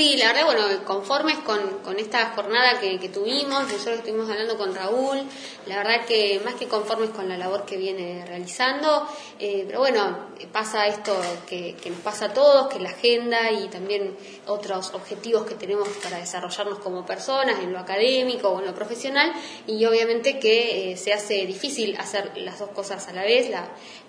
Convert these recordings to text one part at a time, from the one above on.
Sí, la verdad, bueno, conformes con, con esta jornada que, tuvimos, nosotros estuvimos hablando con Raúl, la verdad que más que conformes con la labor que viene realizando, eh, pero bueno, pasa esto que, nos pasa a todos, que la agenda y también otros objetivos que tenemos para desarrollarnos como personas, en lo académico o en lo profesional, y obviamente que eh, se hace difícil hacer las dos cosas a la vez,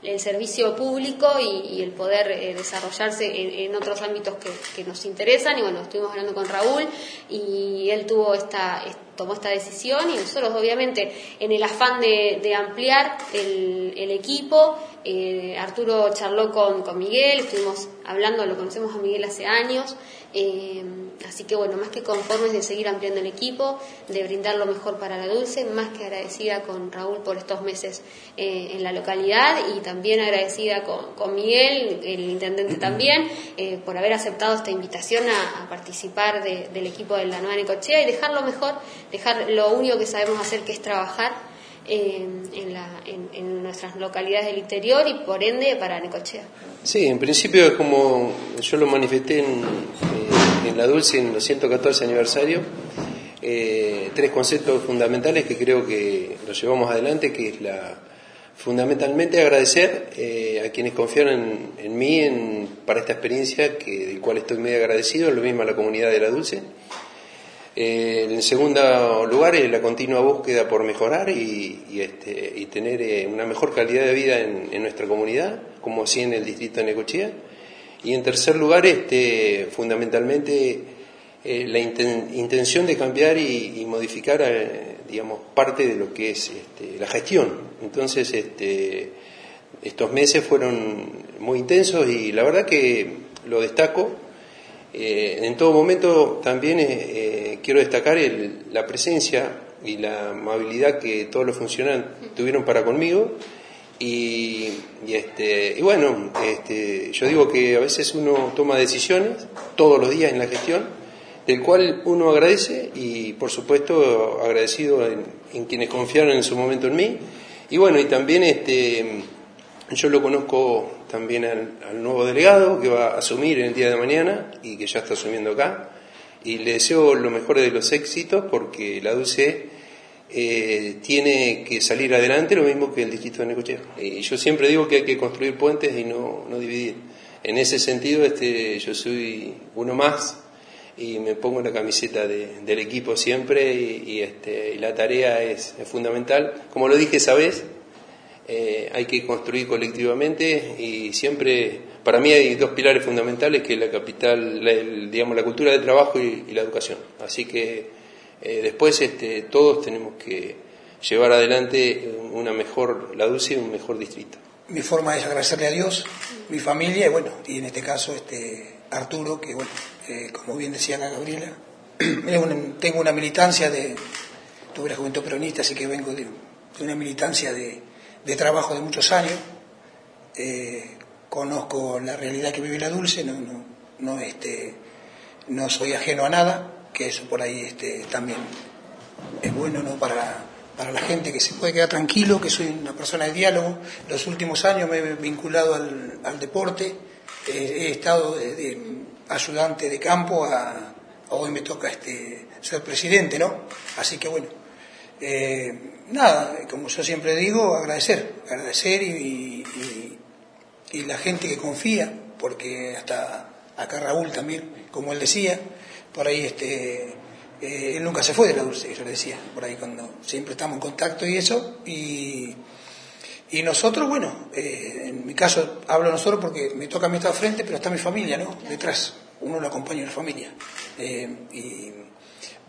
el servicio público y, el poder eh, desarrollarse en, en, otros ámbitos que, que nos interesan, y bueno, estuvimos hablando con Raúl y él tuvo esta, tomó esta decisión y nosotros obviamente en el afán de, de ampliar el, el equipo, eh, Arturo charló con, con Miguel, estuvimos hablando, lo conocemos a Miguel hace años, eh, así que bueno, más que conformes de seguir ampliando el equipo, de brindar lo mejor para la Dulce, más que agradecida con Raúl por estos meses eh, en la localidad y también agradecida con, con Miguel, el intendente también, eh, por haber aceptado esta invitación a, a participar de, del equipo de la Nueva Necochea y dejar lo mejor, dejar lo único que sabemos hacer que es trabajar en, en, la, en, nuestras localidades del interior y por ende para Necochea. Sí, en principio es como yo lo manifesté en, en la Dulce en los 114 aniversario, eh, tres conceptos fundamentales que creo que los llevamos adelante, que es la fundamentalmente agradecer eh, a quienes confiaron en, en mí en, para esta experiencia, que, del cual estoy muy agradecido, lo mismo a la comunidad de la Dulce. Eh, en segundo lugar, es la continua búsqueda por mejorar y, este, y tener eh, una mejor calidad de vida en, nuestra comunidad, como así en el distrito de Necochea. Y en tercer lugar, este, fundamentalmente, eh, la inten intención de cambiar y, y modificar, eh, digamos, parte de lo que es este, la gestión. Entonces, este, estos meses fueron muy intensos y la verdad que lo destaco eh, en todo momento también eh, eh, quiero destacar el, la presencia y la amabilidad que todos los funcionarios tuvieron para conmigo. Y, este, y bueno, este, yo digo que a veces uno toma decisiones todos los días en la gestión, del cual uno agradece y por supuesto agradecido en, en quienes confiaron en su momento en mí. Y bueno, y también este, yo lo conozco también al, nuevo delegado que va a asumir el día de mañana y que ya está asumiendo acá. Y le deseo lo mejor de los éxitos porque la Dulce eh, tiene que salir adelante lo mismo que el distrito de Necochea. Y yo siempre digo que hay que construir puentes y no, no dividir. En ese sentido, este, yo soy uno más y me pongo la camiseta de, del equipo siempre y, este, la tarea es, es fundamental. Como lo dije esa vez, eh, hay que construir colectivamente y siempre, para mí hay dos pilares fundamentales que es la capital, la, digamos, la cultura del trabajo y, la educación. Así que eh, después este, todos tenemos que llevar adelante una mejor, la dulce y un mejor distrito. Mi forma es agradecerle a Dios, mi familia y bueno, y en este caso este Arturo, que bueno, eh, como bien decía la Gabriela, tengo una militancia de, tuve la juventud peronista, así que vengo de una militancia de de trabajo de muchos años, eh, conozco la realidad que vive la Dulce, no, no, no, este, no soy ajeno a nada, que eso por ahí este, también es bueno ¿no? para, para la gente que se puede quedar tranquilo, que soy una persona de diálogo. Los últimos años me he vinculado al, al deporte, eh, he estado ayudante de campo a, hoy me toca este, ser presidente, ¿no? Así que bueno, eh, nada, como yo siempre digo, agradecer, agradecer y, y, y, la gente que confía, porque hasta acá Raúl también, como él decía, por ahí este, eh, él nunca se fue de la dulce, yo le decía, por ahí cuando siempre estamos en contacto y eso, y, y nosotros, bueno, eh, en mi caso hablo nosotros porque me toca a mí estar frente, pero está mi familia, ¿no? Detrás, uno lo acompaña en la familia. Eh, y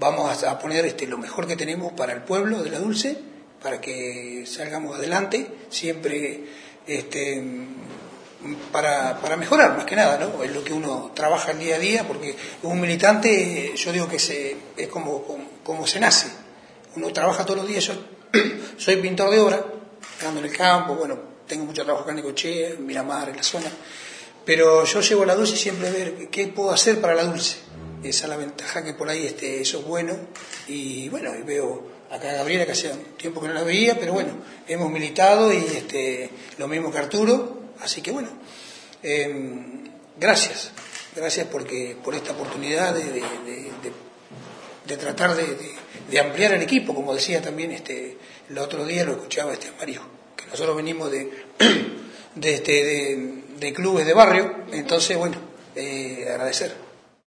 vamos a poner este, lo mejor que tenemos para el pueblo de la Dulce, para que salgamos adelante, siempre este, para, mejorar más que nada, ¿no? Es lo que uno trabaja el día a día, porque un militante, yo digo que se, es como, como, se nace. Uno trabaja todos los días, yo soy pintor de obra, ando en el campo, bueno, tengo mucho trabajo acá en Necochea, en Miramar, en la zona, pero yo llevo a la dulce siempre ver qué puedo hacer para la dulce esa es la ventaja que por ahí esté eso es bueno. Y bueno, y veo acá a Gabriela que hace tiempo que no la veía, pero bueno, hemos militado y este, lo mismo que Arturo, así que bueno, em, gracias, gracias porque, por esta oportunidad de, de, tratar de, ampliar el equipo, como decía también este, el otro día lo escuchaba este Mario, que nosotros venimos de, de, este, de clubes de barrio, entonces bueno, eh, agradecer.